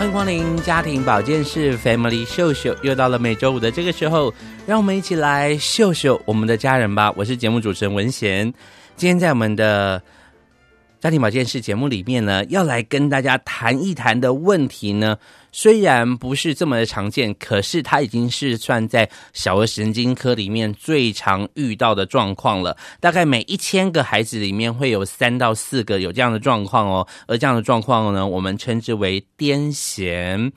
欢迎光临家庭保健室 Family 秀秀，又到了每周五的这个时候，让我们一起来秀秀我们的家人吧。我是节目主持人文贤，今天在我们的家庭保健室节目里面呢，要来跟大家谈一谈的问题呢。虽然不是这么的常见，可是它已经是算在小儿神经科里面最常遇到的状况了。大概每一千个孩子里面会有三到四个有这样的状况哦，而这样的状况呢，我们称之为癫痫。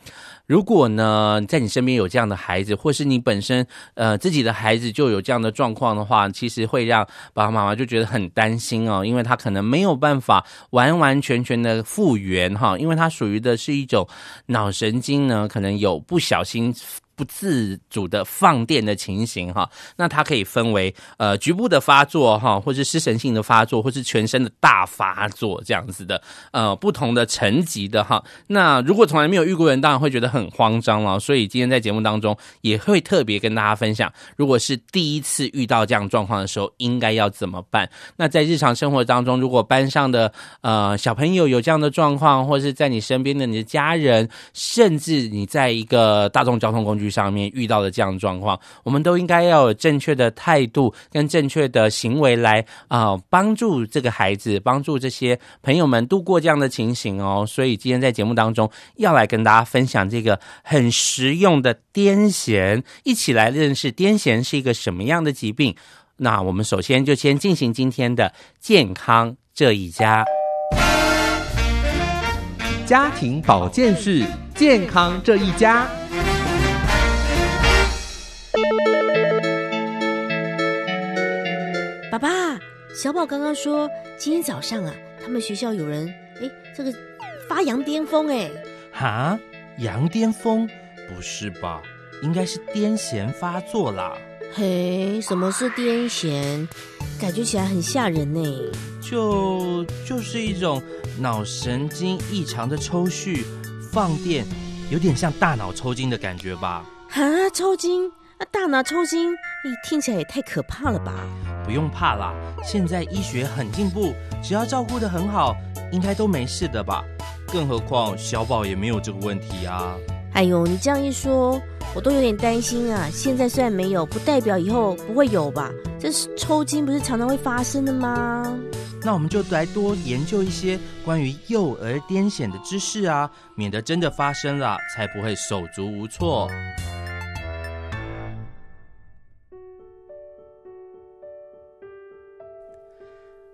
如果呢，在你身边有这样的孩子，或是你本身呃自己的孩子就有这样的状况的话，其实会让爸爸妈妈就觉得很担心哦，因为他可能没有办法完完全全的复原哈，因为它属于的是一种脑神神经呢，可能有不小心。不自主的放电的情形哈，那它可以分为呃局部的发作哈，或是失神性的发作，或是全身的大发作这样子的呃不同的层级的哈。那如果从来没有遇过人，当然会觉得很慌张了。所以今天在节目当中也会特别跟大家分享，如果是第一次遇到这样状况的时候，应该要怎么办？那在日常生活当中，如果班上的呃小朋友有这样的状况，或是在你身边的你的家人，甚至你在一个大众交通工具上面遇到的这样状况，我们都应该要有正确的态度跟正确的行为来啊，帮助这个孩子，帮助这些朋友们度过这样的情形哦。所以今天在节目当中要来跟大家分享这个很实用的癫痫，一起来认识癫痫是一个什么样的疾病。那我们首先就先进行今天的健康这一家，家庭保健室健康这一家。小宝刚刚说今天早上啊，他们学校有人哎，这个发羊癫疯哎，哈，羊癫疯？不是吧？应该是癫痫发作啦。嘿，什么是癫痫？感觉起来很吓人呢。就就是一种脑神经异常的抽搐、放电，有点像大脑抽筋的感觉吧？哈，抽筋？那大脑抽筋，你听起来也太可怕了吧？不用怕啦，现在医学很进步，只要照顾得很好，应该都没事的吧？更何况小宝也没有这个问题啊。哎呦，你这样一说，我都有点担心啊。现在虽然没有，不代表以后不会有吧？这是抽筋，不是常常会发生的吗？那我们就来多研究一些关于幼儿癫痫的知识啊，免得真的发生了，才不会手足无措。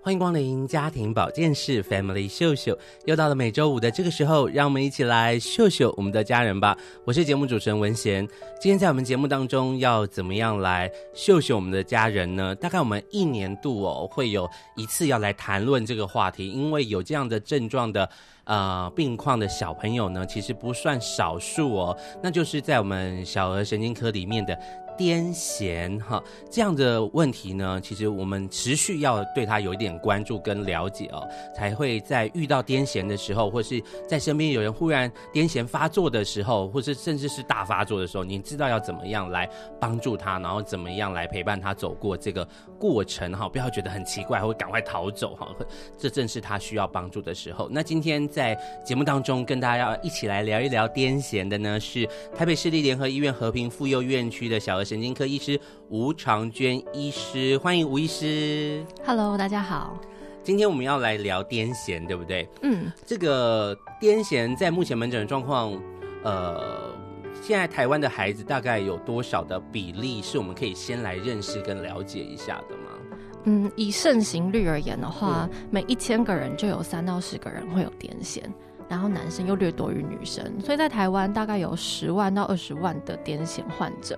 欢迎光临家庭保健室 Family 秀秀，又到了每周五的这个时候，让我们一起来秀秀我们的家人吧。我是节目主持人文贤，今天在我们节目当中要怎么样来秀秀我们的家人呢？大概我们一年度哦会有一次要来谈论这个话题，因为有这样的症状的呃病况的小朋友呢，其实不算少数哦，那就是在我们小儿神经科里面的。癫痫哈，这样的问题呢，其实我们持续要对他有一点关注跟了解哦，才会在遇到癫痫的时候，或是在身边有人忽然癫痫发作的时候，或是甚至是大发作的时候，你知道要怎么样来帮助他，然后怎么样来陪伴他走过这个过程哈，不要觉得很奇怪，或赶快逃走哈，这正是他需要帮助的时候。那今天在节目当中跟大家要一起来聊一聊癫痫的呢，是台北市立联合医院和平妇幼院区的小儿神经科医师吴长娟医师，欢迎吴医师。Hello，大家好。今天我们要来聊癫痫，对不对？嗯，这个癫痫在目前门诊的状况，呃，现在台湾的孩子大概有多少的比例是我们可以先来认识跟了解一下的吗？嗯，以盛行率而言的话，嗯、每一千个人就有三到十个人会有癫痫，然后男生又略多于女生，所以在台湾大概有十万到二十万的癫痫患者。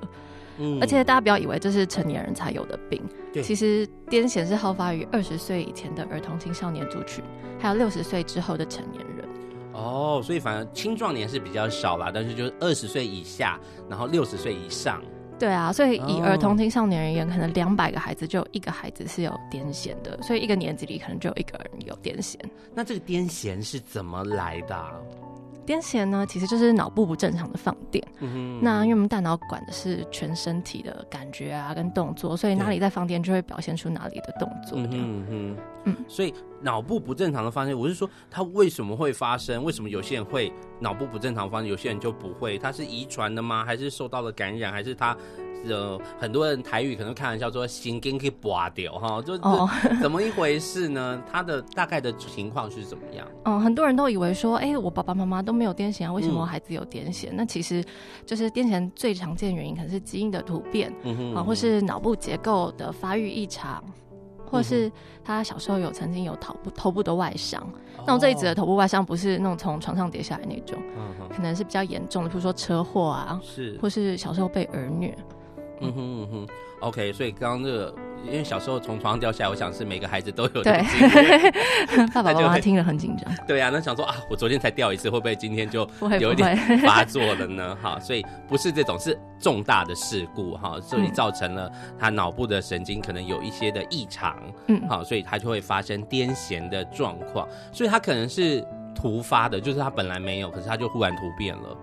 嗯，而且大家不要以为这是成年人才有的病，对，其实癫痫是好发于二十岁以前的儿童青少年族群，还有六十岁之后的成年人。哦，所以反而青壮年是比较少啦，但是就是二十岁以下，然后六十岁以上。对啊，所以以儿童青少年而言，可能两百个孩子就有一个孩子是有癫痫的，所以一个年级里可能就有一个人有癫痫。那这个癫痫是怎么来的啊？癫痫呢，其实就是脑部不正常的放电。那因为我们大脑管的是全身体的感觉啊，跟动作，所以哪里在放电，就会表现出哪里的动作。嗯哼嗯嗯。所以脑部不正常的发生，我是说它为什么会发生？为什么有些人会脑部不正常发生，有些人就不会？它是遗传的吗？还是受到了感染？还是它？呃，很多人台语可能开玩笑说心根可以拔掉哈，就怎么一回事呢？他的大概的情况是怎么样？嗯，很多人都以为说，哎、欸，我爸爸妈妈都没有癫痫啊，为什么我孩子有癫痫？嗯、那其实就是癫痫最常见原因可能是基因的突变，嗯哼，嗯哼啊，或是脑部结构的发育异常，或是他小时候有曾经有头部头部的外伤。嗯、那我这里指的头部外伤不是那种从床上跌下来那种，可能是比较严重的，比如说车祸啊，是，或是小时候被儿虐。嗯哼嗯哼，OK，所以刚刚这个，因为小时候从床上掉下来，我想是每个孩子都有。对，爸爸 妈妈听了很紧张。对啊，那想说啊，我昨天才掉一次，会不会今天就有一点发作了呢？哈，所以不是这种，是重大的事故哈，所以造成了他脑部的神经可能有一些的异常，嗯，好，所以他就会发生癫痫的状况，所以他可能是突发的，就是他本来没有，可是他就忽然突变了。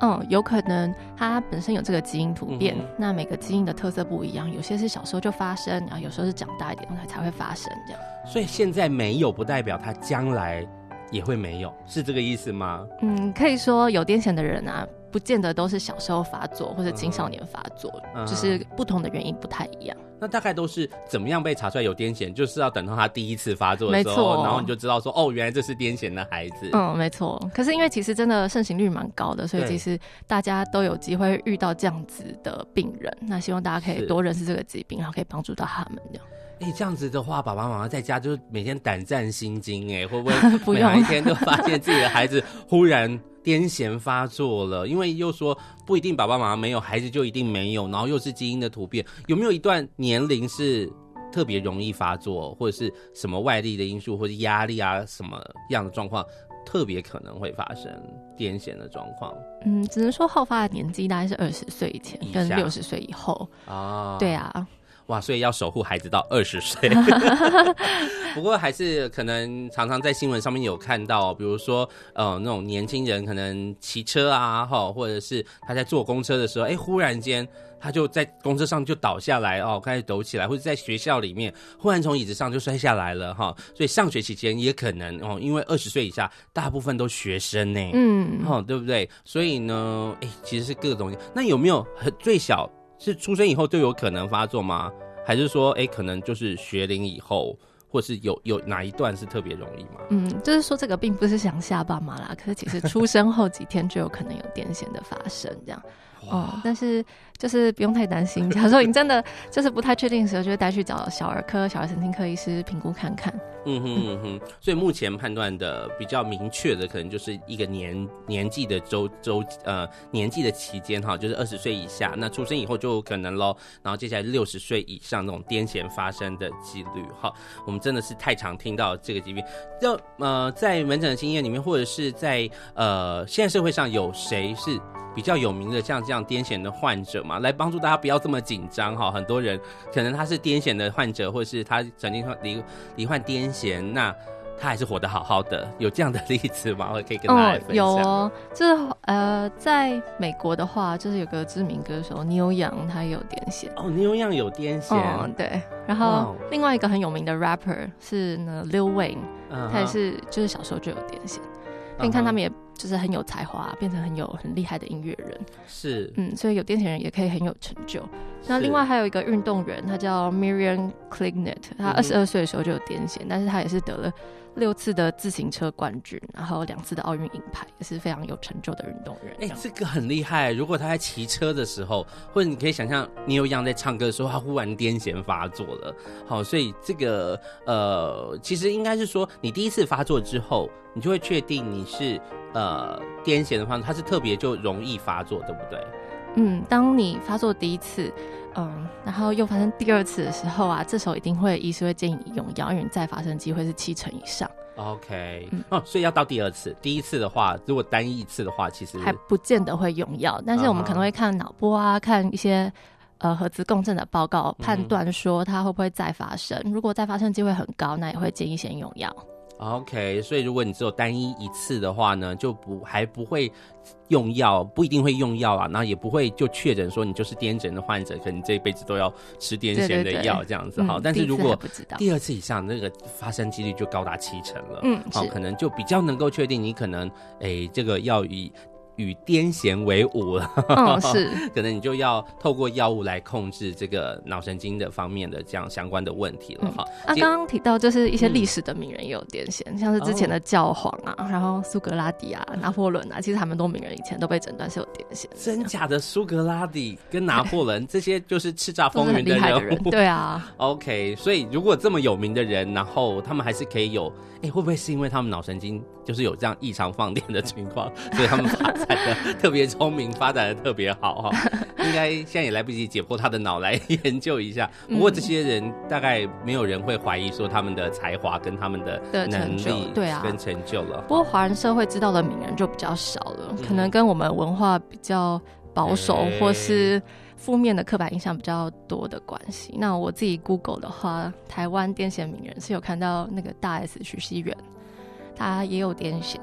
嗯，有可能它本身有这个基因突变，嗯、那每个基因的特色不一样，有些是小时候就发生，然后有时候是长大一点才才会发生这样。所以现在没有不代表它将来也会没有，是这个意思吗？嗯，可以说有癫痫的人啊，不见得都是小时候发作或者青少年发作，嗯、就是不同的原因不太一样。那大概都是怎么样被查出来有癫痫？就是要等到他第一次发作的时候，错然后你就知道说，哦，原来这是癫痫的孩子。嗯，没错。可是因为其实真的盛行率蛮高的，所以其实大家都有机会遇到这样子的病人。那希望大家可以多认识这个疾病，然后可以帮助到他们这样。哎、欸，这样子的话，爸爸妈妈在家就是每天胆战心惊，哎，会不会 不用每一天都发现自己的孩子忽然癫痫发作了？因为又说不一定爸爸妈妈没有，孩子就一定没有，然后又是基因的突变，有没有一段年龄是特别容易发作，或者是什么外力的因素，或者压力啊什么样的状况，特别可能会发生癫痫的状况？嗯，只能说好发的年纪大概是二十岁以前跟六十岁以后啊。对啊。哇，所以要守护孩子到二十岁。不过还是可能常常在新闻上面有看到，比如说呃那种年轻人可能骑车啊，哈，或者是他在坐公车的时候，哎、欸，忽然间他就在公车上就倒下来哦，开始抖起来，或者在学校里面忽然从椅子上就摔下来了哈。所以上学期间也可能哦，因为二十岁以下大部分都学生呢，嗯，哦，对不对？所以呢，哎、欸，其实是各种。那有没有很最小？是出生以后就有可能发作吗？还是说，哎、可能就是学龄以后，或是有有哪一段是特别容易吗？嗯，就是说这个并不是想吓爸妈啦，可是其实出生后几天就有可能有癫痫的发生，这样。哦、嗯，但是就是不用太担心。假如说你真的就是不太确定的时候，就会带去找小儿科、小儿神经科医师评估看看。嗯哼嗯哼。所以目前判断的比较明确的，可能就是一个年年纪的周周呃年纪的期间哈，就是二十岁以下，那出生以后就有可能喽。然后接下来六十岁以上那种癫痫发生的几率哈，我们真的是太常听到这个疾病。就呃在门诊的经验里面，或者是在呃现在社会上有谁是？比较有名的像这样癫痫的患者嘛，来帮助大家不要这么紧张哈。很多人可能他是癫痫的患者，或者是他曾经罹罹患癫痫，那他还是活得好好的。有这样的例子吗？我可以跟大家分享。有哦，就是呃，在美国的话，就是有个知名歌手 Neil Young，他也有癫痫。哦，Neil Young 有癫痫。嗯，对。然后另外一个很有名的 rapper 是呢 Lil Wayne，他也是就是小时候就有癫痫。你看他们也。就是很有才华，变成很有很厉害的音乐人。是，嗯，所以有癫痫人也可以很有成就。那另外还有一个运动员，他叫 Miriam Clignet，他二十二岁的时候就有癫痫，嗯、但是他也是得了六次的自行车冠军，然后两次的奥运银牌，也是非常有成就的运动员。哎、欸，这个很厉害。如果他在骑车的时候，或者你可以想象你有一样在唱歌的时候，他忽然癫痫发作了。好，所以这个呃，其实应该是说，你第一次发作之后，你就会确定你是呃癫痫的话，它是特别就容易发作，对不对？嗯，当你发作第一次，嗯，然后又发生第二次的时候啊，这时候一定会医师会建议你用药，因为你再发生机会是七成以上。OK，嗯，哦，所以要到第二次，第一次的话，如果单一次的话，其实还不见得会用药，但是我们可能会看脑波啊，看一些呃核磁共振的报告，判断说它会不会再发生。嗯、如果再发生机会很高，那也会建议先用药。OK，所以如果你只有单一一次的话呢，就不还不会用药，不一定会用药啊，然后也不会就确诊说你就是癫痫的患者，可能这一辈子都要吃癫痫的药这样子。哈，但是如果第二次以上，那个发生几率就高达七成了。嗯，好，可能就比较能够确定你可能，哎，这个药以。与癫痫为伍了，嗯，是，可能你就要透过药物来控制这个脑神经的方面的这样相关的问题了哈。那刚刚提到就是一些历史的名人也有癫痫，嗯、像是之前的教皇啊，哦、然后苏格拉底啊、拿破仑啊，其实他们都名人以前都被诊断是有癫痫。真假的苏格拉底跟拿破仑 这些就是叱咤风云的人物，对啊。OK，所以如果这么有名的人，然后他们还是可以有。哎，会不会是因为他们脑神经就是有这样异常放电的情况，所以他们发展的特别聪明，发展的特别好哈？应该现在也来不及解剖他的脑来研究一下。不过这些人大概没有人会怀疑说他们的才华跟他们的能力，对啊，跟成就了。不过华人社会知道的名人就比较少了，可能跟我们文化比较保守，或是。负面的刻板印象比较多的关系。那我自己 Google 的话，台湾癫痫名人是有看到那个大 S 许熙媛，他也有癫痫。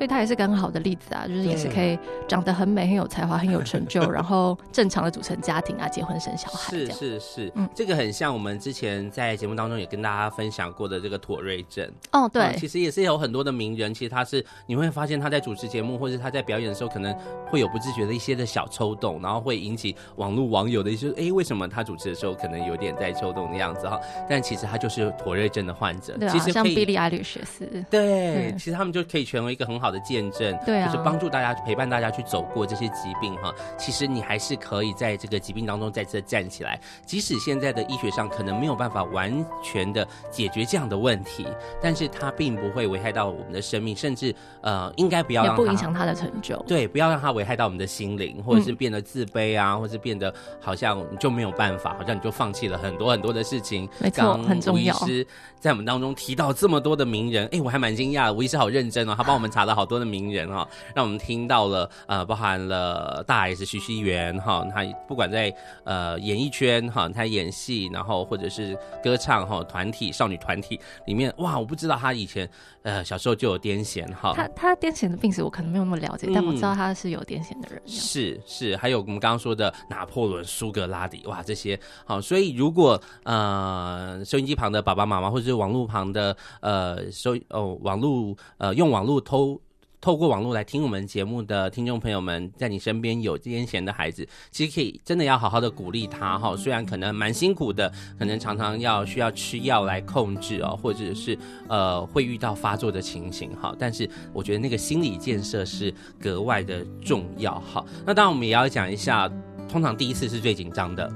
所以他也是个很好的例子啊，就是也是可以长得很美、很有才华、很有成就，然后正常的组成家庭啊，结婚生小孩。是是是，嗯，这个很像我们之前在节目当中也跟大家分享过的这个妥瑞症。哦，对、嗯，其实也是有很多的名人，其实他是你会发现他在主持节目或者他在表演的时候，可能会有不自觉的一些的小抽动，然后会引起网络网友的一些，哎，为什么他主持的时候可能有点在抽动的样子哈？但其实他就是妥瑞症的患者。对啊，其实像 Billie Eilish 也是。对，嗯、其实他们就可以成为一个很好的见证，对啊，就是帮助大家陪伴大家去走过这些疾病哈。其实你还是可以在这个疾病当中再次站起来，即使现在的医学上可能没有办法完全的解决这样的问题，但是它并不会危害到我们的生命，甚至呃，应该不要让它不影响他的成就。对，不要让它危害到我们的心灵，或者是变得自卑啊，嗯、或者是变得好像你就没有办法，好像你就放弃了很多很多的事情。没错，很重要。吴医师在我们当中提到这么多的名人，哎，我还蛮惊讶的。吴医师好认真哦，他帮我们查了好多的名人哈，让我们听到了呃，包含了大 S 徐熙媛哈，他不管在呃演艺圈哈，他演戏，然后或者是歌唱哈，团体少女团体里面，哇，我不知道他以前呃小时候就有癫痫哈。他他癫痫的病史我可能没有那么了解，嗯、但我知道他是有癫痫的人。是是，还有我们刚刚说的拿破仑、苏格拉底，哇，这些好，所以如果呃收音机旁的爸爸妈妈，或者是网络旁的呃收哦网络呃用网络偷。透过网络来听我们节目的听众朋友们，在你身边有癫痫的孩子，其实可以真的要好好的鼓励他哈。虽然可能蛮辛苦的，可能常常要需要吃药来控制哦，或者是呃会遇到发作的情形哈。但是我觉得那个心理建设是格外的重要哈。那当然我们也要讲一下，通常第一次是最紧张的。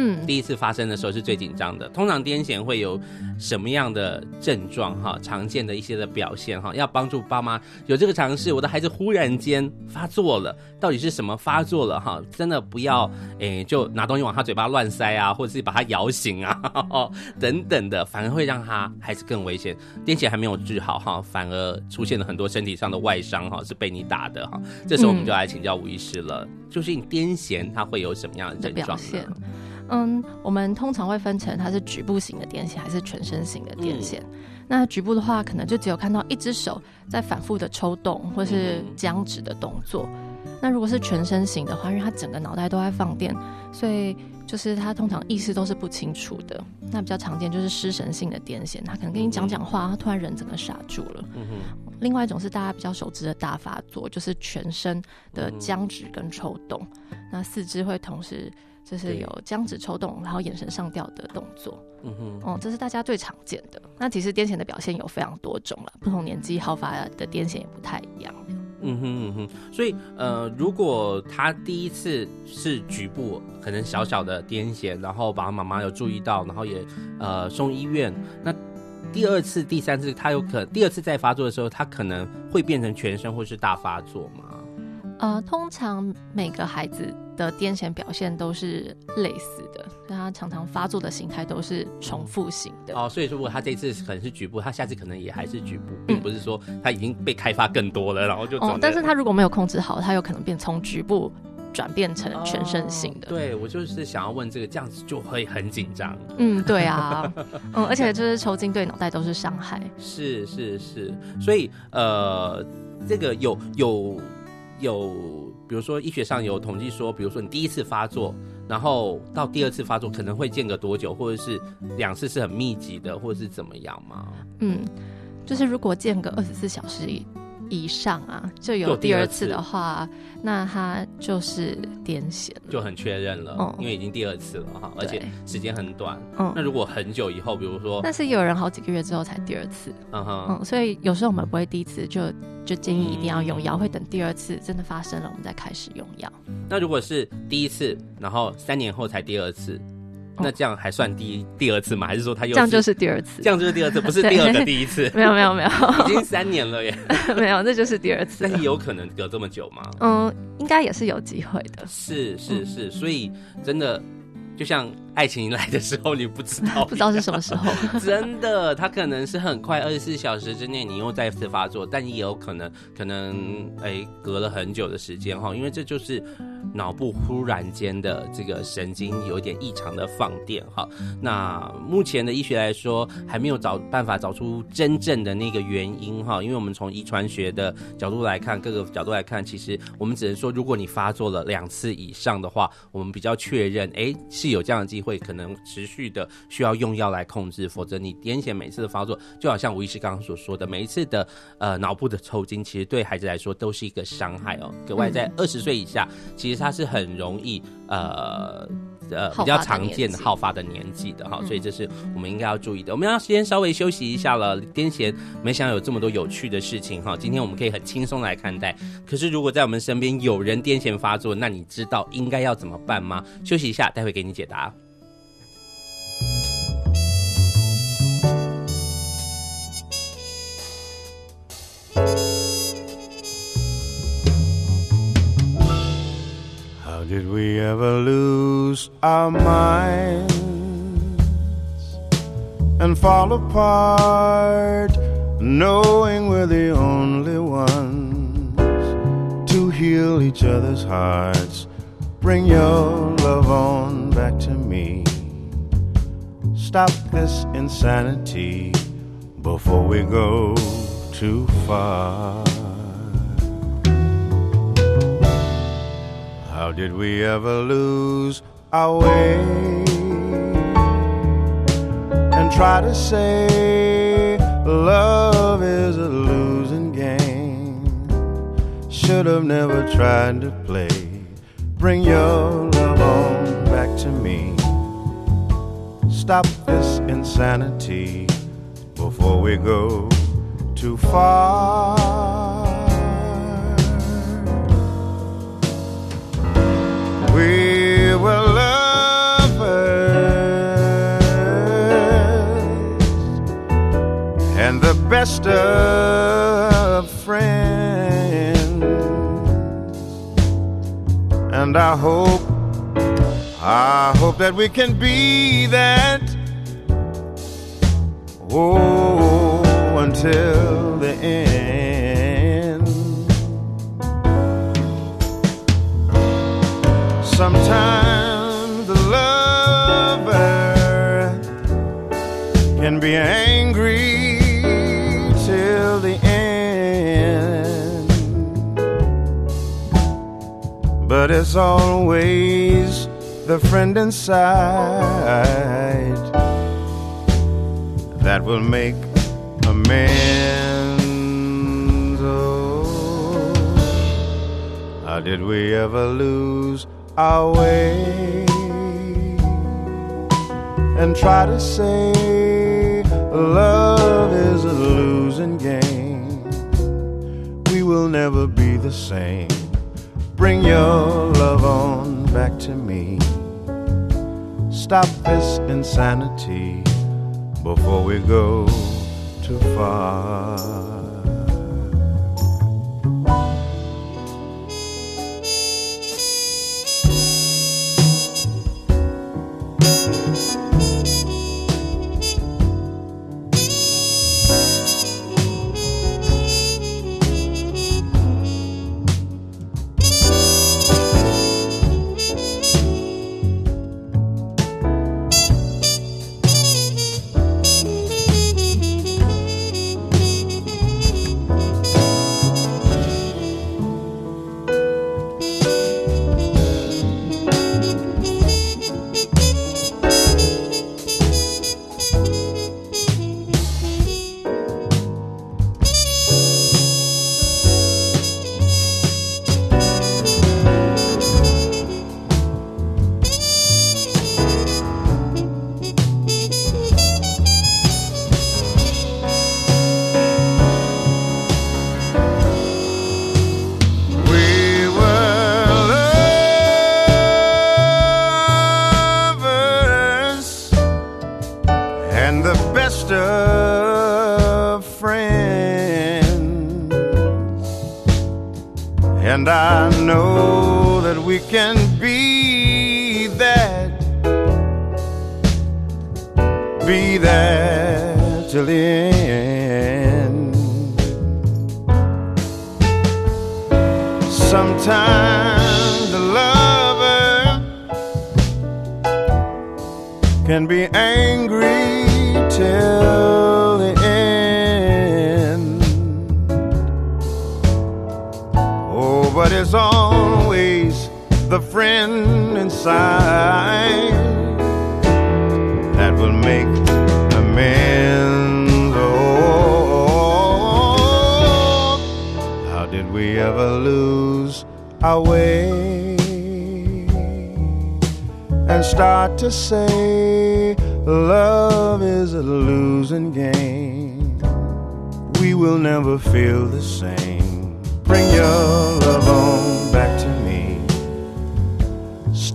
嗯，第一次发生的时候是最紧张的。通常癫痫会有什么样的症状？哈，常见的一些的表现哈，要帮助爸妈有这个尝试。我的孩子忽然间发作了，到底是什么发作了？哈，真的不要诶，就拿东西往他嘴巴乱塞啊，或者是把他摇醒啊，等等的，反而会让他孩子更危险。癫痫还没有治好哈，反而出现了很多身体上的外伤哈，是被你打的哈。这时候我们就来请教吴医师了，就是你癫痫它会有什么样的症状呢？嗯，我们通常会分成它是局部型的癫痫还是全身型的癫痫。嗯、那局部的话，可能就只有看到一只手在反复的抽动或是僵直的动作。嗯、那如果是全身型的话，因为它整个脑袋都在放电，所以就是它通常意识都是不清楚的。那比较常见就是失神性的癫痫，他可能跟你讲讲话，他突然人整个傻住了。嗯另外一种是大家比较熟知的大发作，就是全身的僵直跟抽动，嗯、那四肢会同时就是有僵直抽动，然后眼神上吊的动作。嗯哼，哦，这是大家最常见的。那其实癫痫的表现有非常多种了，不同年纪好发的癫痫也不太一样。嗯哼嗯哼，所以呃，如果他第一次是局部可能小小的癫痫，然后爸爸妈妈有注意到，然后也呃送医院，那第二次、第三次他有可第二次再发作的时候，他可能会变成全身或是大发作吗？呃，通常每个孩子的癫痫表现都是类似的，所以他常常发作的形态都是重复型的。哦，所以如果他这次可能是局部，他下次可能也还是局部，并不是说他已经被开发更多了，然后就。哦，但是他如果没有控制好，他有可能变从局部转变成全身性的。哦、对，我就是想要问这个，这样子就会很紧张。嗯，对啊，嗯，而且就是抽筋对脑袋都是伤害。是是是，所以呃，这个有有。有，比如说医学上有统计说，比如说你第一次发作，然后到第二次发作可能会间隔多久，或者是两次是很密集的，或者是怎么样吗？嗯，就是如果间隔二十四小时以上啊，就有第二次的话，那他就是癫痫，就很确认了，嗯，因为已经第二次了哈，而且时间很短。嗯，那如果很久以后，比如说，但是有人好几个月之后才第二次，嗯哼，嗯，所以有时候我们不会第一次就就建议一定要用药，会等第二次真的发生了，我们再开始用药。那如果是第一次，然后三年后才第二次？那这样还算第一第二次吗？还是说他又这样就是第二次？这样就是第二次，不是第二个第一次？没有没有没有，已经三年了耶。没有，那就是第二次。那你有可能隔这么久吗？嗯，应该也是有机会的。是是是，所以真的。就像爱情来的时候，你不知道，不知道是什么时候。真的，它可能是很快，二十四小时之内你又再次发作，但也有可能，可能哎，隔了很久的时间哈，因为这就是脑部忽然间的这个神经有点异常的放电哈。那目前的医学来说，还没有找办法找出真正的那个原因哈，因为我们从遗传学的角度来看，各个角度来看，其实我们只能说，如果你发作了两次以上的话，我们比较确认，哎，是。有这样的机会，可能持续的需要用药来控制，否则你癫痫每次的发作，就好像吴医师刚刚所说的，每一次的呃脑部的抽筋，其实对孩子来说都是一个伤害哦。格外在二十岁以下，其实他是很容易呃。呃，比较常见的好发的年纪的哈，所以这是我们应该要注意的。我们要先稍微休息一下了。癫痫没想到有这么多有趣的事情哈，今天我们可以很轻松来看待。可是如果在我们身边有人癫痫发作，那你知道应该要怎么办吗？休息一下，待会给你解答。Did we ever lose our minds and fall apart, knowing we're the only ones to heal each other's hearts? Bring your love on back to me. Stop this insanity before we go too far. How did we ever lose our way and try to say love is a losing game? Should have never tried to play. Bring your love on back to me. Stop this insanity before we go too far. We were lovers and the best of friends. And I hope, I hope that we can be that. Oh, until the end. Sometimes the lover can be angry till the end, but it's always the friend inside that will make amends. Oh, how did we ever lose? Our way? And try to say love is a losing game. We will never be the same. Bring your love on back to me. Stop this insanity before we go too far.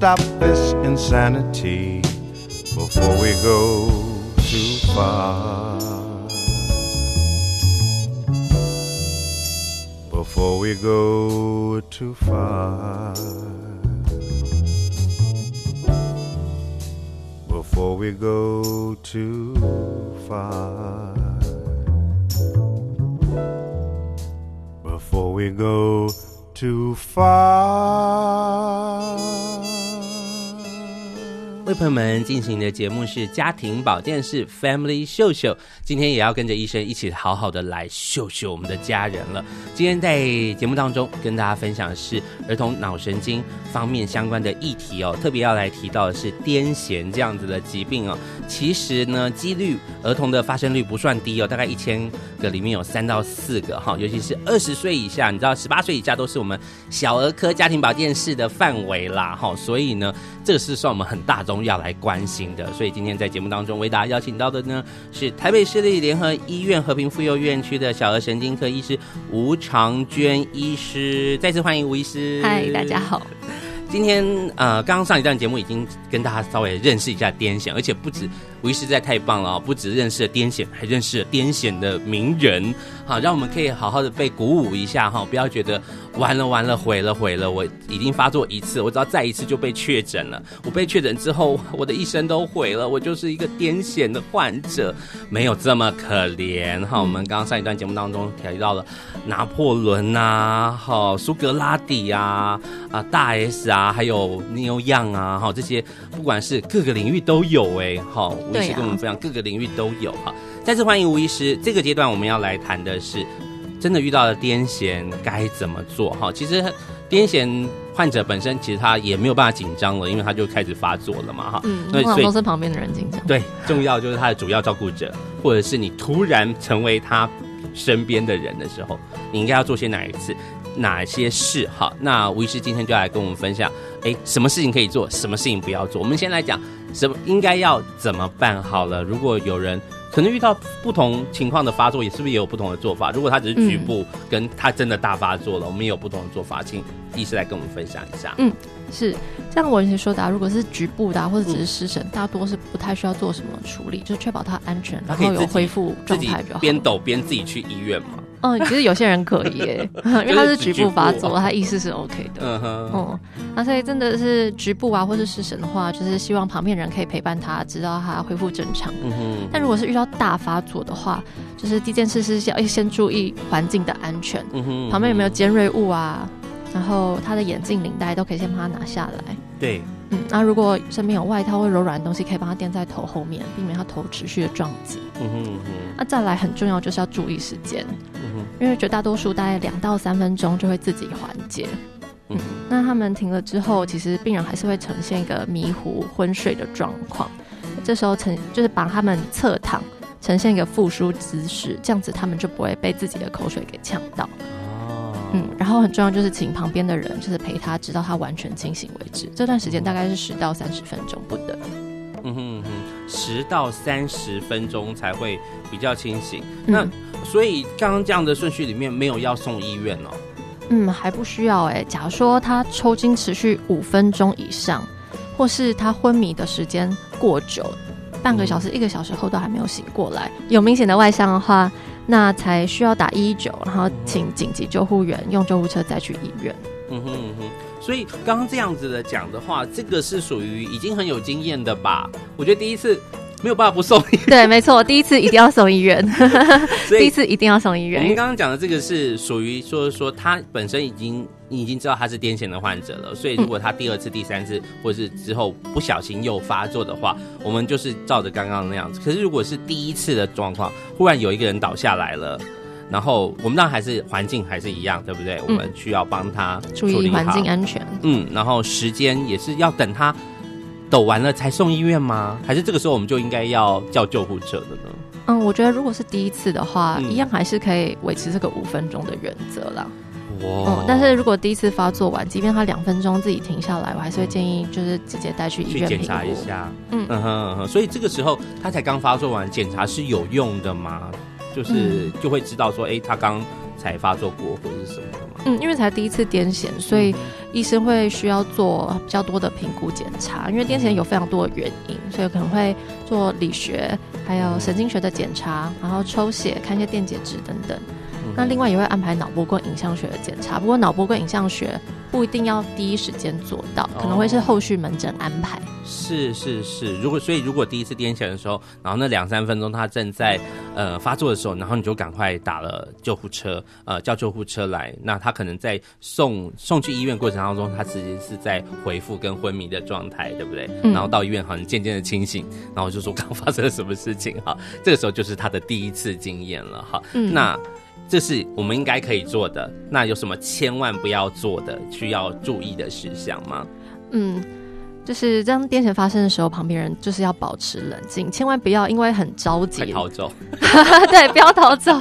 Stop this insanity before we go too far. before we go too far. Before we go too far. Before we go too far. 为朋友们进行的节目是家庭保健室 Family 秀秀，今天也要跟着医生一起好好的来秀秀我们的家人了。今天在节目当中跟大家分享的是儿童脑神经方面相关的议题哦，特别要来提到的是癫痫这样子的疾病哦。其实呢，几率儿童的发生率不算低哦，大概一千个里面有三到四个哈，尤其是二十岁以下，你知道十八岁以下都是我们小儿科家庭保健室的范围啦哈，所以呢，这个是算我们很大众要来关心的。所以今天在节目当中为大家邀请到的呢是台北市立联合医院和平妇幼院区的小儿神经科医师吴长娟医师，再次欢迎吴医师。嗨，大家好。今天呃，刚刚上一段节目已经跟大家稍微认识一下癫痫，而且不止吴医师在太棒了哦，不止认识了癫痫，还认识了癫痫的名人，好，让我们可以好好的被鼓舞一下哈，不要觉得完了完了毁了毁了，我已经发作一次，我只要再一次就被确诊了，我被确诊之后，我的一生都毁了，我就是一个癫痫的患者，没有这么可怜哈。我们刚刚上一段节目当中提到了拿破仑呐，哈，苏格拉底啊，啊，大 S 啊。啊，还有 Neil Young 啊，哈，这些不管是各个领域都有哎，哈，吴医师跟我们分享各个领域都有哈。再次欢迎吴医师。这个阶段我们要来谈的是，真的遇到了癫痫该怎么做哈？其实癫痫患者本身其实他也没有办法紧张了，因为他就开始发作了嘛哈。嗯，通常都是旁边的人紧张。对，重要就是他的主要照顾者，或者是你突然成为他身边的人的时候，你应该要做些哪一次？哪些事？好，那吴医师今天就来跟我们分享，哎，什么事情可以做，什么事情不要做。我们先来讲什么应该要怎么办好了。如果有人可能遇到不同情况的发作，也是不是也有不同的做法？如果他只是局部，跟他真的大发作了，我们也有不同的做法，请医师来跟我们分享一下。嗯，是像我以前说的，啊如果是局部的或者只是失神，大多是不太需要做什么处理，就确保他安全，然后有恢复状态就好。边抖边自己去医院嘛。嗯，其实有些人可以耶，因为他是局部发作，他意识是 OK 的。嗯哼，哦，那所以真的是局部啊，或是失神的话，就是希望旁边人可以陪伴他，直到他恢复正常。嗯哼。但如果是遇到大发作的话，就是第一件事是要先注意环境的安全。嗯哼。旁边有没有尖锐物啊？然后他的眼镜、领带都可以先帮他拿下来。对。嗯，那如果身边有外套或柔软的东西，可以帮他垫在头后面，避免他头持续的撞击。嗯哼嗯哼。那再来很重要就是要注意时间。因为绝大多数大概两到三分钟就会自己缓解，嗯，那他们停了之后，其实病人还是会呈现一个迷糊、昏睡的状况。这时候呈就是把他们侧躺，呈现一个复苏姿势，这样子他们就不会被自己的口水给呛到。哦，嗯，然后很重要就是请旁边的人就是陪他，直到他完全清醒为止。这段时间大概是十到三十分钟不等。嗯哼嗯哼，十到三十分钟才会比较清醒。那、嗯、所以刚刚这样的顺序里面没有要送医院哦。嗯，还不需要哎。假如说他抽筋持续五分钟以上，或是他昏迷的时间过久，半个小时、嗯、一个小时后都还没有醒过来，有明显的外伤的话，那才需要打一一九，然后请紧急救护员用救护车再去医院。嗯哼嗯哼。所以刚刚这样子的讲的话，这个是属于已经很有经验的吧？我觉得第一次没有办法不送医院。对，没错，第一次一定要送医院。第一次一定要送医院。我们刚刚讲的这个是属于说说他本身已经你已经知道他是癫痫的患者了，所以如果他第二次、第三次或是之后不小心又发作的话，我们就是照着刚刚那样子。可是如果是第一次的状况，忽然有一个人倒下来了。然后我们当然还是环境还是一样，对不对？嗯、我们需要帮他注意环境安全。嗯，然后时间也是要等他抖完了才送医院吗？还是这个时候我们就应该要叫救护车的呢？嗯，我觉得如果是第一次的话，嗯、一样还是可以维持这个五分钟的原则啦。哇、嗯！但是如果第一次发作完，即便他两分钟自己停下来，我还是会建议就是直接带去医院检查一下。嗯嗯哼嗯哼，所以这个时候他才刚发作完，检查是有用的吗？就是就会知道说，哎、欸，他刚才发作过或者是什么？嗯，因为才第一次癫痫，所以医生会需要做比较多的评估检查。因为癫痫有非常多的原因，所以可能会做理学，还有神经学的检查，然后抽血，看一些电解质等等。那另外也会安排脑波跟影像学的检查，不过脑波跟影像学不一定要第一时间做到，可能会是后续门诊安排。哦、是是是，如果所以如果第一次癫痫的时候，然后那两三分钟他正在呃发作的时候，然后你就赶快打了救护车，呃叫救护车来，那他可能在送送去医院过程当中，他其实是在回复跟昏迷的状态，对不对？嗯、然后到医院好像渐渐的清醒，然后就说 刚发生了什么事情哈，这个时候就是他的第一次经验了哈，嗯、那。这是我们应该可以做的，那有什么千万不要做的、需要注意的事项吗？嗯，就是当癫痫发生的时候，旁边人就是要保持冷静，千万不要因为很着急逃走。对，不要逃走，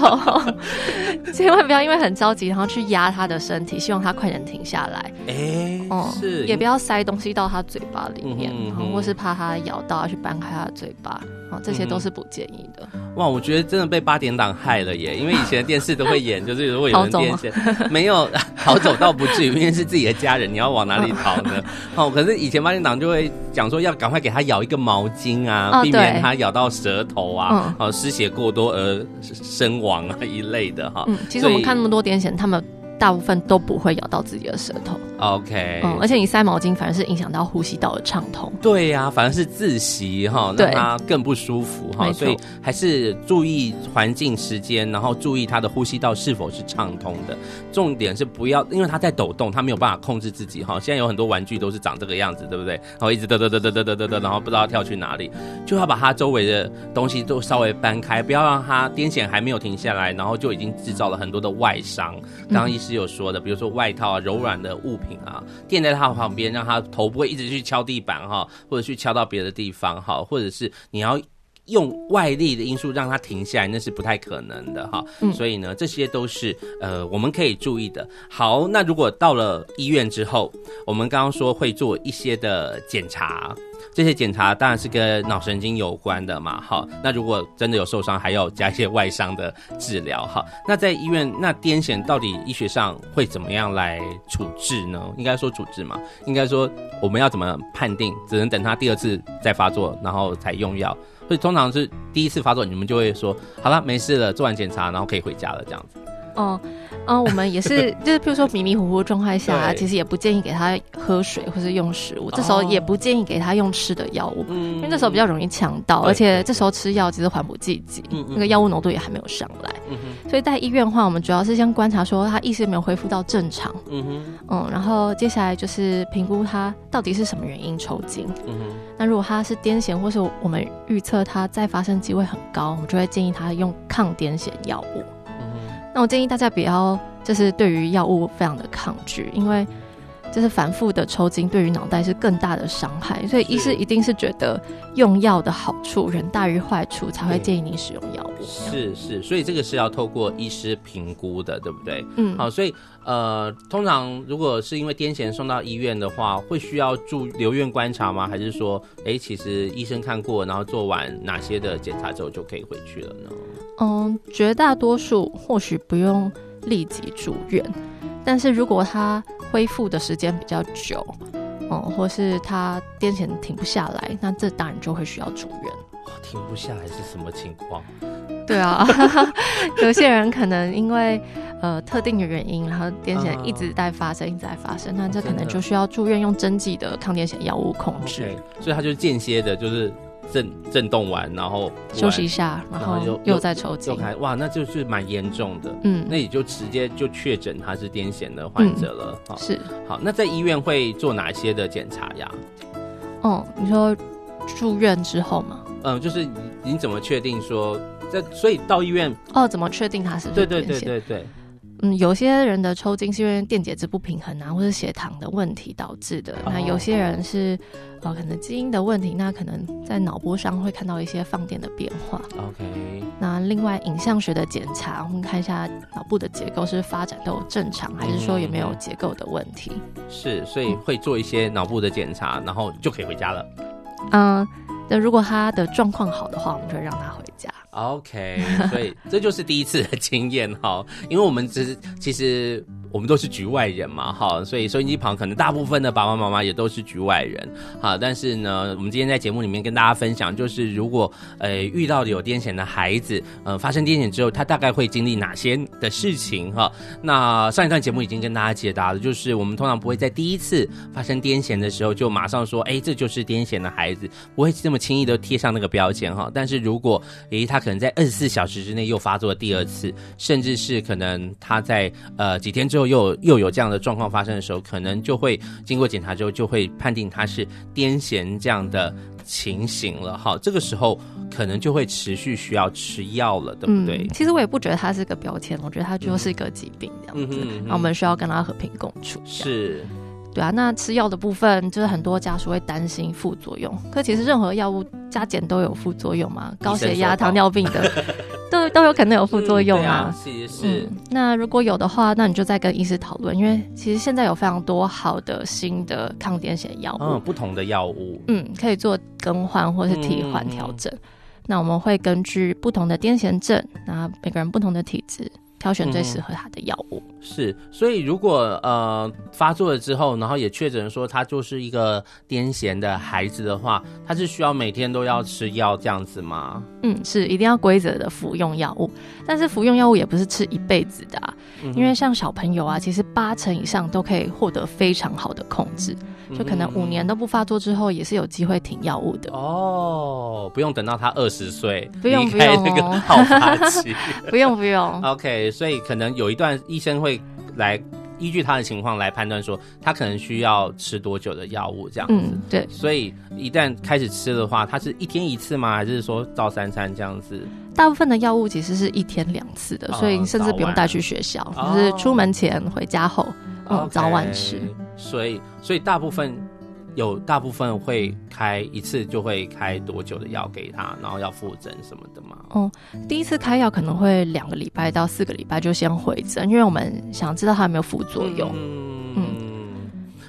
千万不要因为很着急，然后去压他的身体，希望他快点停下来。哎、欸，哦、嗯，是，也不要塞东西到他嘴巴里面，嗯、哼或是怕他咬到，去掰开他的嘴巴。哦这些都是不建议的。哇，我觉得真的被八点档害了耶！因为以前的电视都会演，就是如果有人 癫痫，没有逃走倒不至于，因为是自己的家人，你要往哪里逃呢？哦，可是以前八点档就会讲说要赶快给他咬一个毛巾啊，避免他咬到舌头啊，哦，失血过多而身亡啊一类的哈。嗯，其实我们看那么多癫痫，他们。大部分都不会咬到自己的舌头。OK，嗯，而且你塞毛巾反而是影响到呼吸道的畅通。对呀、啊，反而是自习哈，让他更不舒服哈。所以还是注意环境、时间，然后注意他的呼吸道是否是畅通的。重点是不要，因为他在抖动，他没有办法控制自己哈。现在有很多玩具都是长这个样子，对不对？然后一直嘚嘚嘚嘚嘚嘚嘚嘚，然后不知道跳去哪里，就要把他周围的东西都稍微搬开，不要让他癫痫还没有停下来，然后就已经制造了很多的外伤。刚刚医师有说的，比如说外套啊、柔软的物品啊，垫在他旁边，让他头不会一直去敲地板哈，或者去敲到别的地方哈，或者是你要用外力的因素让它停下来，那是不太可能的哈。嗯，所以呢，这些都是呃我们可以注意的。好，那如果到了医院之后，我们刚刚说会做一些的检查。这些检查当然是跟脑神经有关的嘛，好，那如果真的有受伤，还要加一些外伤的治疗，哈。那在医院，那癫痫到底医学上会怎么样来处置呢？应该说处置嘛，应该说我们要怎么判定？只能等他第二次再发作，然后才用药。所以通常是第一次发作，你们就会说好了，没事了，做完检查，然后可以回家了，这样子。哦，呃，我们也是，就是譬如说迷迷糊糊的状态下，其实也不建议给他喝水或是用食物，这时候也不建议给他用吃的药物，嗯，因为这时候比较容易呛到，而且这时候吃药其实缓不济急，那个药物浓度也还没有上来，嗯，所以在医院的话，我们主要是先观察说他意识有没有恢复到正常，嗯哼，嗯，然后接下来就是评估他到底是什么原因抽筋，那如果他是癫痫，或是我们预测他再发生机会很高，我们就会建议他用抗癫痫药物。那我建议大家不要，就是对于药物非常的抗拒，因为就是反复的抽筋对于脑袋是更大的伤害，所以医师一定是觉得用药的好处远大于坏处，才会建议你使用药物。是是，所以这个是要透过医师评估的，对不对？嗯，好，所以呃，通常如果是因为癫痫送到医院的话，会需要住留院观察吗？还是说，哎，其实医生看过，然后做完哪些的检查之后就可以回去了呢？嗯，绝大多数或许不用立即住院，但是如果他恢复的时间比较久，嗯，或是他癫痫停不下来，那这当然就会需要住院。停不下来是什么情况？对啊，有些人可能因为呃特定的原因，然后癫痫一直在发生，一直在发生，那这可能就需要住院用针剂的抗癫痫药物控制。Okay, 所以他就间歇的，就是。震震动完，然后休息一下，然后又又再抽筋，哇，那就是蛮严重的。嗯，那也就直接就确诊他是癫痫的患者了。嗯、是好，那在医院会做哪些的检查呀？哦，你说住院之后吗？嗯，就是你怎么确定说这？所以到医院哦，怎么确定他是对对对对对。嗯，有些人的抽筋是因为电解质不平衡啊，或者血糖的问题导致的。Oh. 那有些人是呃，可能基因的问题，那可能在脑波上会看到一些放电的变化。OK。那另外影像学的检查，我们看一下脑部的结构是发展都正常，还是说有没有结构的问题？是，所以会做一些脑部的检查，然后就可以回家了。嗯，那如果他的状况好的话，我们就让他回家。OK，所以这就是第一次的经验哈，因为我们只是其实。我们都是局外人嘛，哈，所以收音机旁可能大部分的爸爸妈妈也都是局外人，哈。但是呢，我们今天在节目里面跟大家分享，就是如果呃遇到有癫痫的孩子，呃发生癫痫之后，他大概会经历哪些的事情，哈。那上一段节目已经跟大家解答了，就是我们通常不会在第一次发生癫痫的时候就马上说，哎，这就是癫痫的孩子，不会这么轻易的贴上那个标签，哈。但是如果诶他可能在二十四小时之内又发作第二次，甚至是可能他在呃几天之后。又又有这样的状况发生的时候，可能就会经过检查之后，就会判定他是癫痫这样的情形了。哈，这个时候可能就会持续需要吃药了，对不对？嗯，其实我也不觉得它是个标签，我觉得它就是一个疾病这样子。那我们需要跟它和平共处。是。对啊，那吃药的部分就是很多家属会担心副作用，可其实任何药物加减都有副作用嘛，高血压、糖尿病的 都都有可能有副作用啊。是、嗯、是、嗯。那如果有的话，那你就再跟医师讨论，因为其实现在有非常多好的新的抗癫痫药物，嗯，不同的药物，嗯，可以做更换或是替换调整。嗯、那我们会根据不同的癫痫症，那每个人不同的体质。挑选最适合他的药物。嗯、是，所以如果呃发作了之后，然后也确诊说他就是一个癫痫的孩子的话，他是需要每天都要吃药这样子吗？嗯，是一定要规则的服用药物，但是服用药物也不是吃一辈子的啊，嗯、因为像小朋友啊，其实八成以上都可以获得非常好的控制。就可能五年都不发作之后，也是有机会停药物的哦。不用等到他二十岁，不用不用那个好发期，不用不用。OK，所以可能有一段医生会来依据他的情况来判断说，他可能需要吃多久的药物这样子。嗯，对。所以一旦开始吃的话，他是一天一次吗？还是说照三餐这样子？大部分的药物其实是一天两次的，所以甚至不用带去学校，就、哦、是出门前、回家后。嗯，早晚吃，所以所以大部分有大部分会开一次就会开多久的药给他，然后要复诊什么的吗？哦、嗯，第一次开药可能会两个礼拜到四个礼拜就先回诊，因为我们想知道他有没有副作用。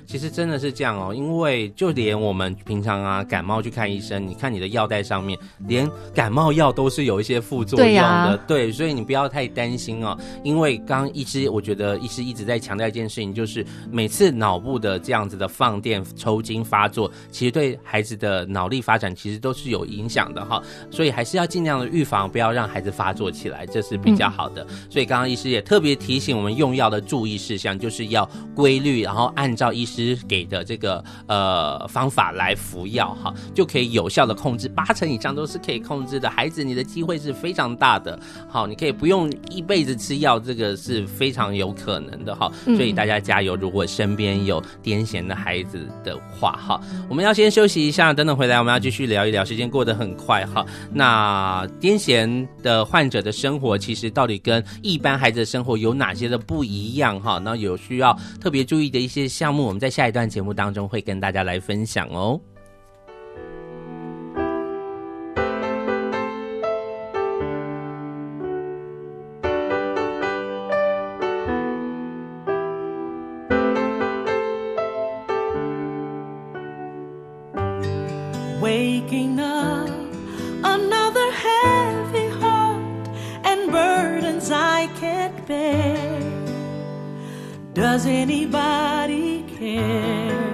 其实真的是这样哦，因为就连我们平常啊感冒去看医生，你看你的药袋上面，连感冒药都是有一些副作用的，对啊，对，所以你不要太担心哦。因为刚刚医师，我觉得医师一直在强调一件事情，就是每次脑部的这样子的放电、抽筋发作，其实对孩子的脑力发展其实都是有影响的哈。所以还是要尽量的预防，不要让孩子发作起来，这是比较好的。嗯。所以刚刚医师也特别提醒我们用药的注意事项，就是要规律，然后按照医师。给的这个呃方法来服药哈，就可以有效的控制，八成以上都是可以控制的。孩子，你的机会是非常大的，好，你可以不用一辈子吃药，这个是非常有可能的哈。所以大家加油！如果身边有癫痫的孩子的话，哈，我们要先休息一下，等等回来我们要继续聊一聊。时间过得很快哈，那癫痫的患者的生活其实到底跟一般孩子的生活有哪些的不一样哈？那有需要特别注意的一些项目，我们在下一段节目当中会跟大家来分享哦。Does anybody 庭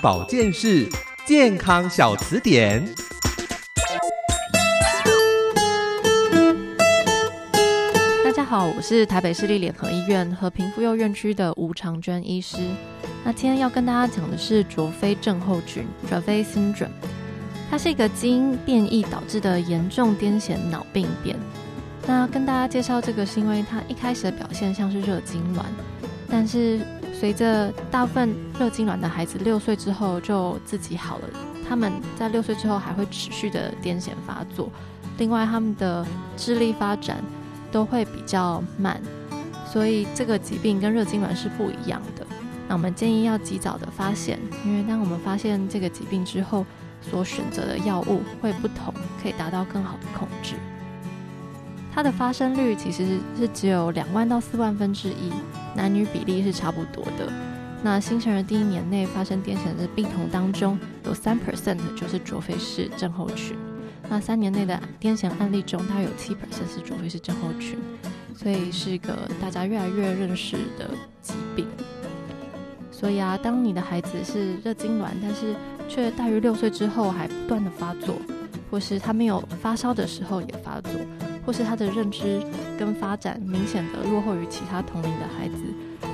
保健室健康小词典。大家好，我是台北市立联合医院和平妇幼院区的吴长娟医师。那今天要跟大家讲的是卓菲症候群 d r a v e syndrome），它是一个基因变异导致的严重癫痫脑病变。那跟大家介绍这个，是因为它一开始的表现像是热痉挛，但是随着大部分热痉挛的孩子六岁之后就自己好了，他们在六岁之后还会持续的癫痫发作。另外，他们的智力发展都会比较慢，所以这个疾病跟热痉挛是不一样的。那我们建议要及早的发现，因为当我们发现这个疾病之后，所选择的药物会不同，可以达到更好的控制。它的发生率其实是只有两万到四万分之一，男女比例是差不多的。那新生儿第一年内发生癫痫的病童当中，有三 percent 就是卓菲氏症候群，那三年内的癫痫案例中，大概有七 percent 是卓慧氏症候群，所以是一个大家越来越认识的疾病。所以啊，当你的孩子是热痉挛，但是却大于六岁之后还不断的发作，或是他没有发烧的时候也发作，或是他的认知跟发展明显的落后于其他同龄的孩子，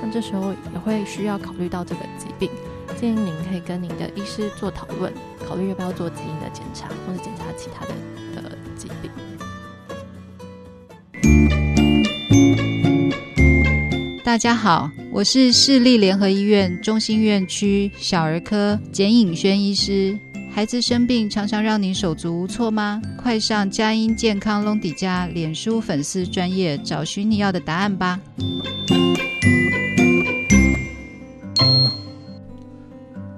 那这时候也会需要考虑到这个疾病。建议您可以跟您的医师做讨论，考虑要不要做基因的检查，或是检查其他的的疾病。大家好，我是市立联合医院中心院区小儿科简颖轩医师。孩子生病常常让你手足无措吗？快上佳音健康隆底家脸书粉丝专业，找寻你要的答案吧。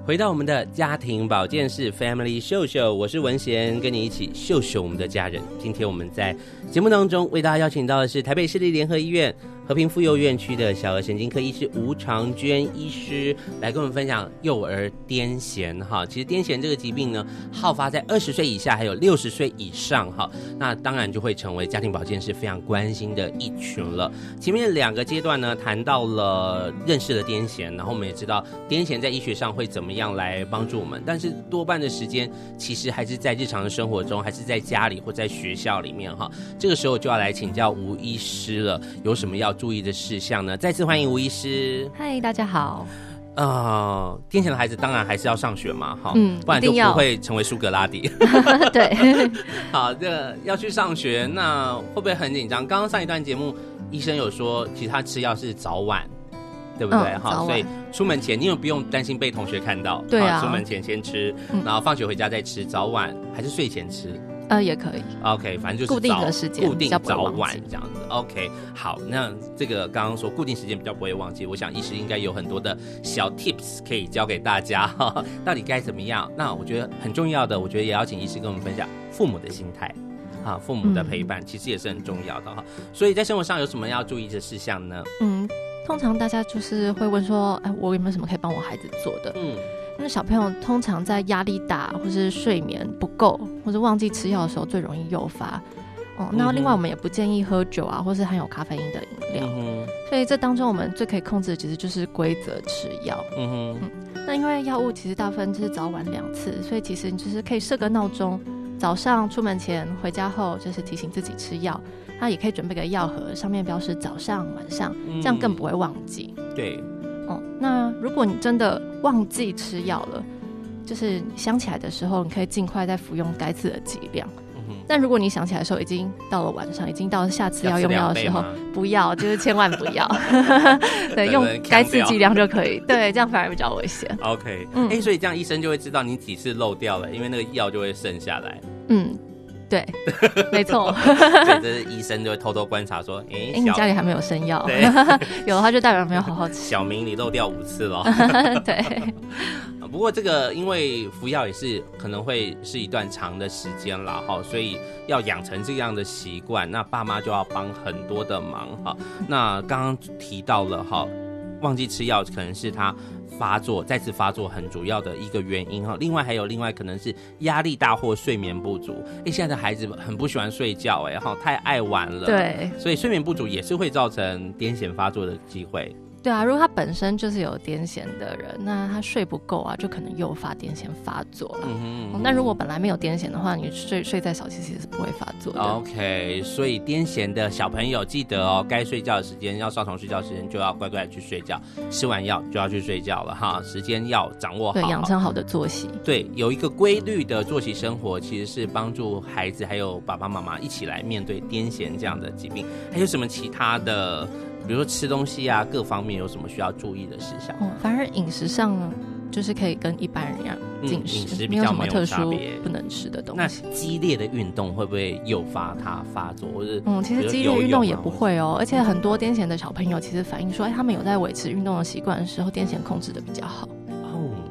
回到我们的家庭保健室 Family 秀秀，我是文贤，跟你一起秀秀我们的家人。今天我们在节目当中为大家邀请到的是台北市立联合医院和平妇幼院区的小儿神经科医师吴长娟医师，来跟我们分享幼儿癫痫。哈，其实癫痫这个疾病呢，好发在二十岁以下，还有六十岁以上。哈，那当然就会成为家庭保健室非常关心的一群了。前面两个阶段呢，谈到了认识了癫痫，然后我们也知道癫痫在医学上会怎么样来帮助我们，但是多半的时间其实还是在日常的生活中，还是在家里或在学校里面。哈，这个时候就要来请教吴医师了，有什么要注意的事项呢？再次欢迎吴医师。嗨，大家好。呃，癫痫的孩子当然还是要上学嘛，哈，嗯，不然就不会成为苏格拉底。对，好，这个要去上学，那会不会很紧张？刚刚上一段节目，医生有说，其实他吃药是早晚，对不对？哈、嗯，所以出门前你也不用担心被同学看到，对啊，出门前先吃，然后放学回家再吃，早晚还是睡前吃？呃，也可以。OK，反正就是固定的时间，固定早晚这样子。OK，好，那这个刚刚说固定时间比较不会忘记，我想医师应该有很多的小 Tips 可以教给大家哈，到底该怎么样？那我觉得很重要的，我觉得也要请医师跟我们分享父母的心态啊，父母的陪伴其实也是很重要的哈。嗯、所以在生活上有什么要注意的事项呢？嗯，通常大家就是会问说，哎，我有没有什么可以帮我孩子做的？嗯。因为小朋友通常在压力大，或是睡眠不够，或者忘记吃药的时候，最容易诱发。哦，那另外我们也不建议喝酒啊，或是含有咖啡因的饮料。嗯。所以这当中我们最可以控制的其实就是规则吃药。嗯哼。嗯。那因为药物其实大部分就是早晚两次，所以其实你就是可以设个闹钟，早上出门前、回家后就是提醒自己吃药。那也可以准备个药盒，上面标示早上、晚上，这样更不会忘记。嗯。对。哦，那如果你真的忘记吃药了，就是想起来的时候，你可以尽快再服用该次的剂量。嗯哼。但如果你想起来的时候，已经到了晚上，已经到了下次要用药的时候，不要，就是千万不要。对，用该次剂量就可以。对，这样反而比较危险。OK，嗯，所以这样医生就会知道你几次漏掉了，因为那个药就会剩下来。嗯。对，没错。对，这是医生就会偷偷观察说，哎、欸，你家里还没有生药，有的话就代表没有好好吃。小明，你漏掉五次了。对。不过这个因为服药也是可能会是一段长的时间了哈，所以要养成这样的习惯，那爸妈就要帮很多的忙哈。那刚刚提到了哈，忘记吃药可能是他。发作再次发作很主要的一个原因哈，另外还有另外可能是压力大或睡眠不足。哎，现在的孩子很不喜欢睡觉，哎哈，太爱玩了，对，所以睡眠不足也是会造成癫痫发作的机会。对啊，如果他本身就是有癫痫的人，那他睡不够啊，就可能诱发癫痫发作了。嗯哼，嗯，那如果本来没有癫痫的话，你睡睡再少，其实是不会发作的。OK，所以癫痫的小朋友记得哦，该睡觉的时间要上床睡觉时间就要乖乖去睡觉，吃完药就要去睡觉了哈，时间要掌握好，对，养成好的作息。对，有一个规律的作息生活，其实是帮助孩子还有爸爸妈妈一起来面对癫痫这样的疾病。还有什么其他的？比如说吃东西啊，各方面有什么需要注意的事项？哦，反而饮食上呢，就是可以跟一般人一样进食，嗯、饮食比较没有特殊不能吃的东西。那激烈的运动会不会诱发它发作？或者嗯，其实激烈运动也不会哦。而且很多癫痫的小朋友其实反映说，哎，他们有在维持运动的习惯的时候，癫痫控制的比较好。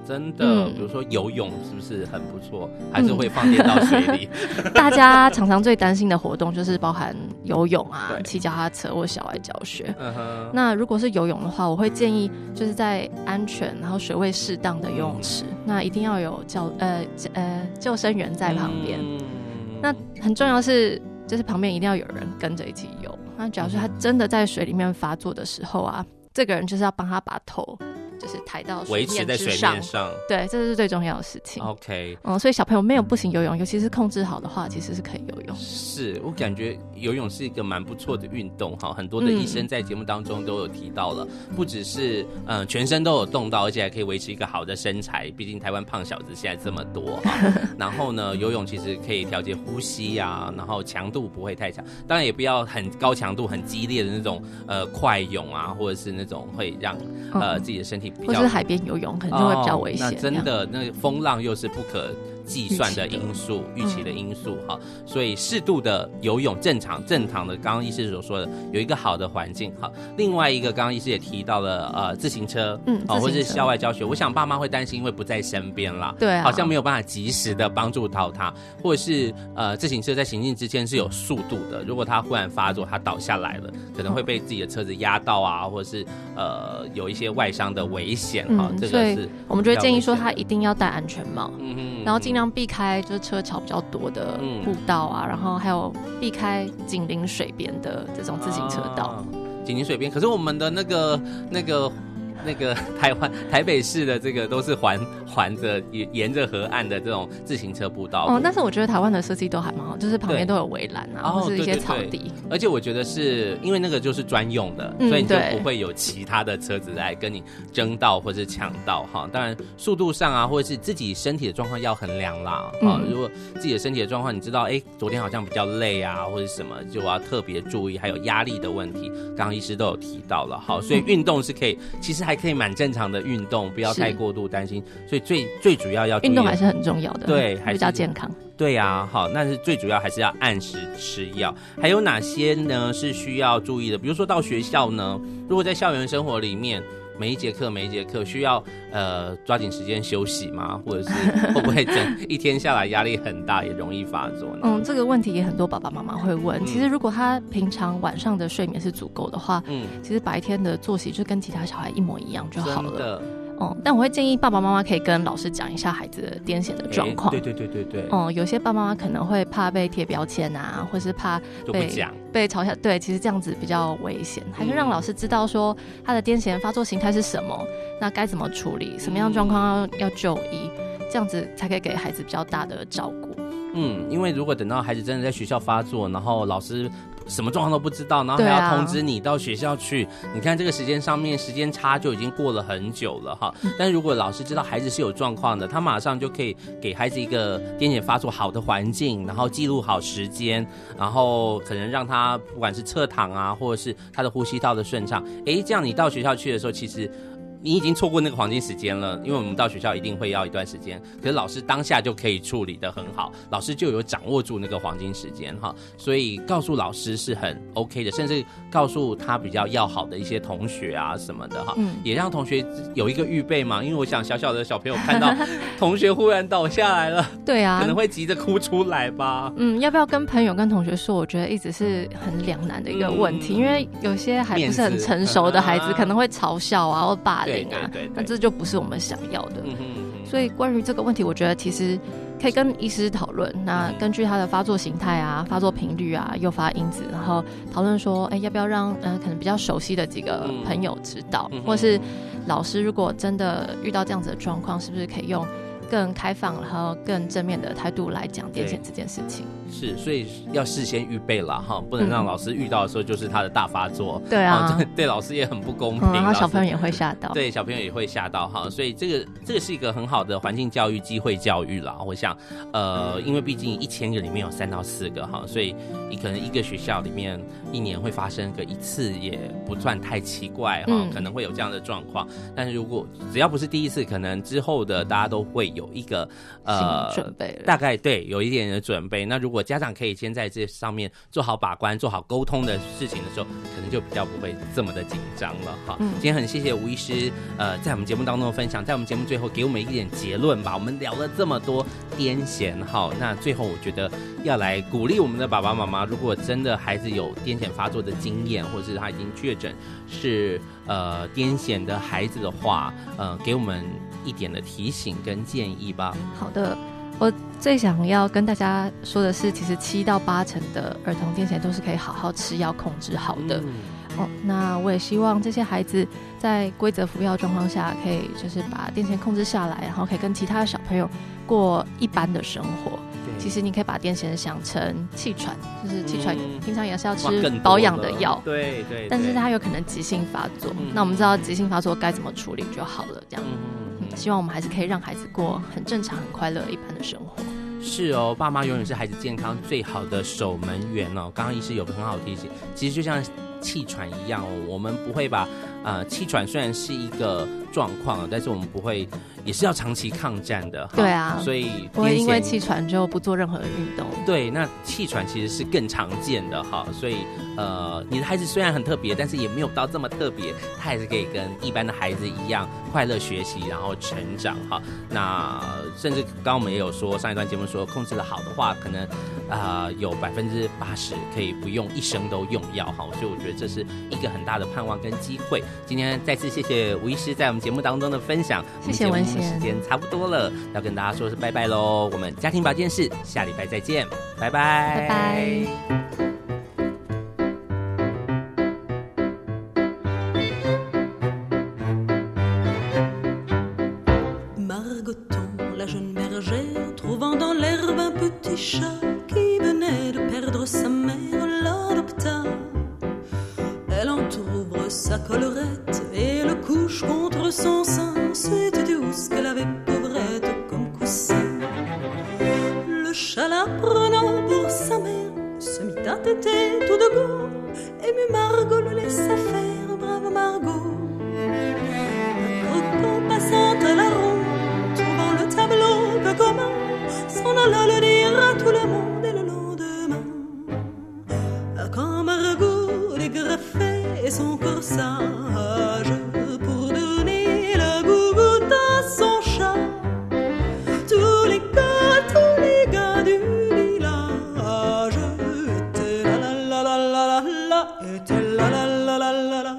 真的，嗯，比如说游泳是不是很不错？还是会放电到水里？嗯、大家常常最担心的活动就是包含游泳啊、骑脚踏车或小孩教学。Uh. 那如果是游泳的话，我会建议就是在安全然后水位适当的游泳池，嗯，那一定要有教呃呃救生员在旁边。嗯那很重要是，就是旁边一定要有人跟着一起游。那假如说他真的在水里面发作的时候啊，这个人就是要帮他把头。就是抬到维持在水面上，对，这是最重要的事情。OK，嗯，所以小朋友没有不行游泳，尤其是控制好的话，其实是可以游泳。是我感觉游泳是一个蛮不错的运动哈，很多的医生在节目当中都有提到了，嗯、不只是嗯全身都有动到，而且还可以维持一个好的身材。毕竟台湾胖小子现在这么多哈，然后呢，游泳其实可以调节呼吸呀、啊，然后强度不会太强，当然也不要很高强度、很激烈的那种呃快泳啊，或者是那种会让呃自己的身体。或者是海边游泳，可能就会比较危险。哦。那真的，那个风浪又是不可计算的因素，预期的因素哈，所以适度的游泳，正常正常的，刚刚医师所说的，有一个好的环境哈。另外一个，刚刚医师也提到了呃自行车，嗯，哦，或者是校外教学，我想爸妈会担心，因为不在身边啦，对啊，好像没有办法及时的帮助到他，或者是呃自行车在行进之间是有速度的，如果他忽然发作，他倒下来了，可能会被自己的车子压到啊，或者是呃有一些外伤的危险哈。这个是我们就会建议说他一定要戴安全帽，嗯哼，然后尽。尽量避开就是车桥比较多的步道啊，嗯、然后还有避开紧邻水边的这种自行车道。紧邻水边，可是我们的那个那个。那个 台湾台北市的这个都是环环着沿沿着河岸的这种自行车步道哦，但是我觉得台湾的设计都还蛮好，就是旁边都有围栏啊，或是一些草地。对对对，而且我觉得是因为那个就是专用的，嗯、所以你就不会有其他的车子来跟你争道或者抢道哈。当然速度上啊，或者是自己身体的状况要衡量啦。啊、嗯，如果自己的身体的状况，你知道哎，昨天好像比较累啊，或者什么，就要特别注意。还有压力的问题，刚刚医师都有提到了。好，所以运动是可以，其实还。可以蛮正常的运动，不要太过度担心。所以最最主要要运动还是很重要的，对，还是比较健康。对呀、啊，好，那是最主要还是要按时吃药。还有哪些呢是需要注意的？比如说到学校呢，如果在校园生活里面。每一节课，每一节课需要呃抓紧时间休息吗？或者是 会不会整一天下来压力很大，也容易发作呢？嗯，这个问题也很多爸爸妈妈会问。嗯、其实如果他平常晚上的睡眠是足够的话，嗯，其实白天的作息就跟其他小孩一模一样就好了。哦、嗯，但我会建议爸爸妈妈可以跟老师讲一下孩子的癫痫的状况。对对对对对。哦、嗯，有些爸爸妈妈可能会怕被贴标签啊，或是怕被被嘲笑。对，其实这样子比较危险，还是让老师知道说他的癫痫发作形态是什么，那该怎么处理，什么样状况要要就医，这样子才可以给孩子比较大的照顾。嗯，因为如果等到孩子真的在学校发作，然后老师。什么状况都不知道，然后还要通知你到学校去。啊、你看这个时间上面时间差就已经过了很久了哈。但是如果老师知道孩子是有状况的，他马上就可以给孩子一个癫痫发作好的环境，然后记录好时间，然后可能让他不管是侧躺啊，或者是他的呼吸道的顺畅，哎，这样你到学校去的时候，其实。你已经错过那个黄金时间了，因为我们到学校一定会要一段时间，可是老师当下就可以处理的很好，老师就有掌握住那个黄金时间哈，所以告诉老师是很 OK 的，甚至告诉他比较要好的一些同学啊什么的哈，嗯，也让同学有一个预备嘛，因为我想小小的小朋友看到 同学忽然倒下来了，对啊，可能会急着哭出来吧，嗯，要不要跟朋友跟同学说？我觉得一直是很两难的一个问题，嗯、因为有些还不是很成熟的孩子可能会嘲笑啊或霸凌。对，对对对，那这就不是我们想要的。嗯哼嗯哼，所以关于这个问题，我觉得其实可以跟医师讨论。那根据他的发作形态啊、发作频率啊、诱发因子，然后讨论说，哎，要不要让嗯、呃、可能比较熟悉的几个朋友知道，嗯、或是老师如果真的遇到这样子的状况，是不是可以用更开放，然后更正面的态度来讲癫痫这件事情？是，所以要事先预备了哈，不能让老师遇到的时候就是他的大发作。对啊，对，对老师也很不公平，然后小朋友也会吓到。对，小朋友也会吓到哈，所以这个这个是一个很好的环境教育、机会教育啦。我想，呃，因为毕竟一千个里面有三到四个哈，所以你可能一个学校里面一年会发生个一次，也不算太奇怪哈，可能会有这样的状况。但是如果只要不是第一次，可能之后的大家都会有一个呃准备，大概对有一点点的准备。那如果我家长可以先在这上面做好把关、做好沟通的事情的时候，可能就比较不会这么的紧张了哈。嗯、今天很谢谢吴医师，呃，在我们节目当中的分享，在我们节目最后给我们一点结论吧。我们聊了这么多癫痫，哈，那最后我觉得要来鼓励我们的爸爸妈妈，如果真的孩子有癫痫发作的经验，或者是他已经确诊是呃癫痫的孩子的话，呃，给我们一点的提醒跟建议吧。好的。我最想要跟大家说的是，其实七到八成的儿童癫痫都是可以好好吃药控制好的。嗯、哦，那我也希望这些孩子在规则服药状况下，可以就是把癫痫控制下来，然后可以跟其他的小朋友过一般的生活。其实你可以把癫痫想成气喘，就是气喘平常也是要吃保养的药，对对。但是它有可能急性发作，嗯、那我们知道急性发作该怎么处理就好了。这样，嗯，希望我们还是可以让孩子过很正常、很快乐一般的生活。是哦，爸妈永远是孩子健康最好的守门员哦。刚刚医师有个很好的提醒，其实就像气喘一样哦，我们不会把呃气喘虽然是一个状况，但是我们不会。也是要长期抗战的，对啊，所以不会因为气喘就不做任何的运动。对，那气喘其实是更常见的哈，所以呃，你的孩子虽然很特别，但是也没有到这么特别，他还是可以跟一般的孩子一样快乐学习，然后成长哈。那甚至刚刚我们也有说，上一段节目说控制的好的话，可能啊、呃、有百分之八十可以不用一生都用药哈。所以我觉得这是一个很大的盼望跟机会。今天再次谢谢吴医师在我们节目当中的分享，谢谢文贤。时间差不多了，要跟大家说是拜拜喽。我们家庭保健室下礼拜再见，拜拜，拜拜。la la la la la la.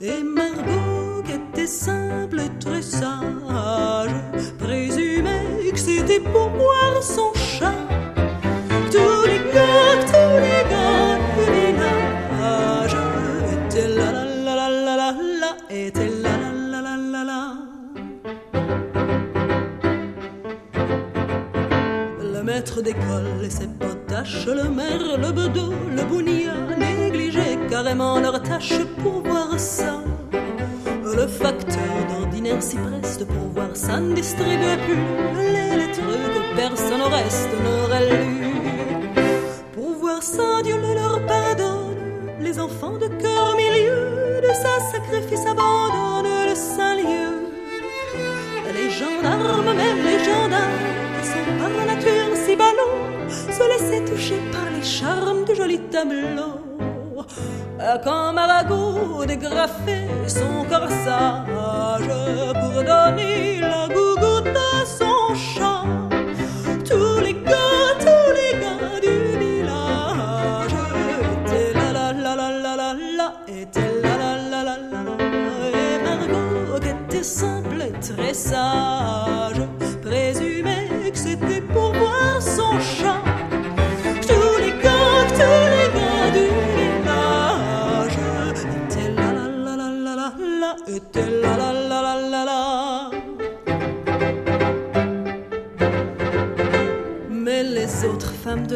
Et Margot, qui était simple et très sage, présumait que c'était pour boire son chat. Tous les gars, tous les gars du village étaient la la la la la la la, étaient la la la la la la. Le maître d'école et ses potaches, le maire, le bedeau, le bougnat, carrément leur tâche pour voir ça. Le facteur d'ordinaire s'y preste pour voir ça ne distribue plus les lettres que personne au reste n'aurait lues. Pour voir ça, Dieu le leur pardonne. Les enfants de cœur au milieu de sa sacrifice abandonne le saint lieu. Les gendarmes, même les gendarmes, qui sont par nature si ballons, se laissaient toucher par les charmes de jolis tableaux. Euh, qu'un maragout dégrafait son corsage pour donner la gougoune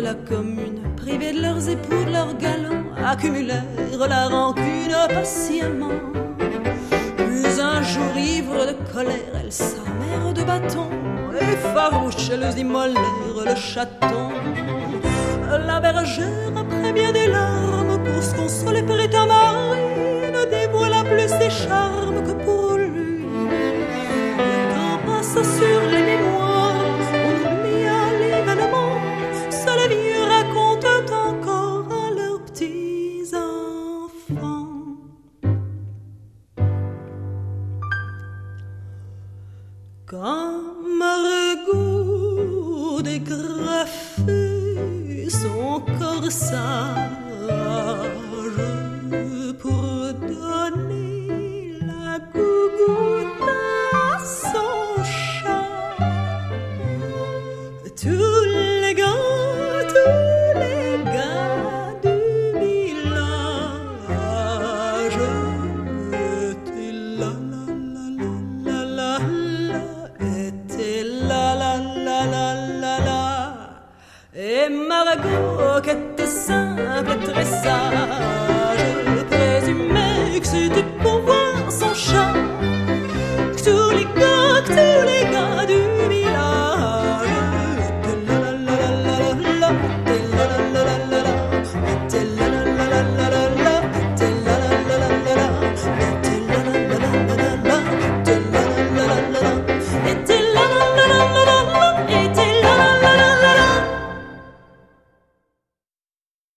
la commune, privés de leurs époux, de leurs galants, accumulèrent la rancune patiemment. Puis un jour, ivre de colère, elles s'armèrent de bâtons, et farouches, elles immolèrent le chaton. La bergère, après bien des larmes, pour se consoler par à ne dévoila plus ses charmes que pour lui. Le temps passa sur les mémoires sun. c'est des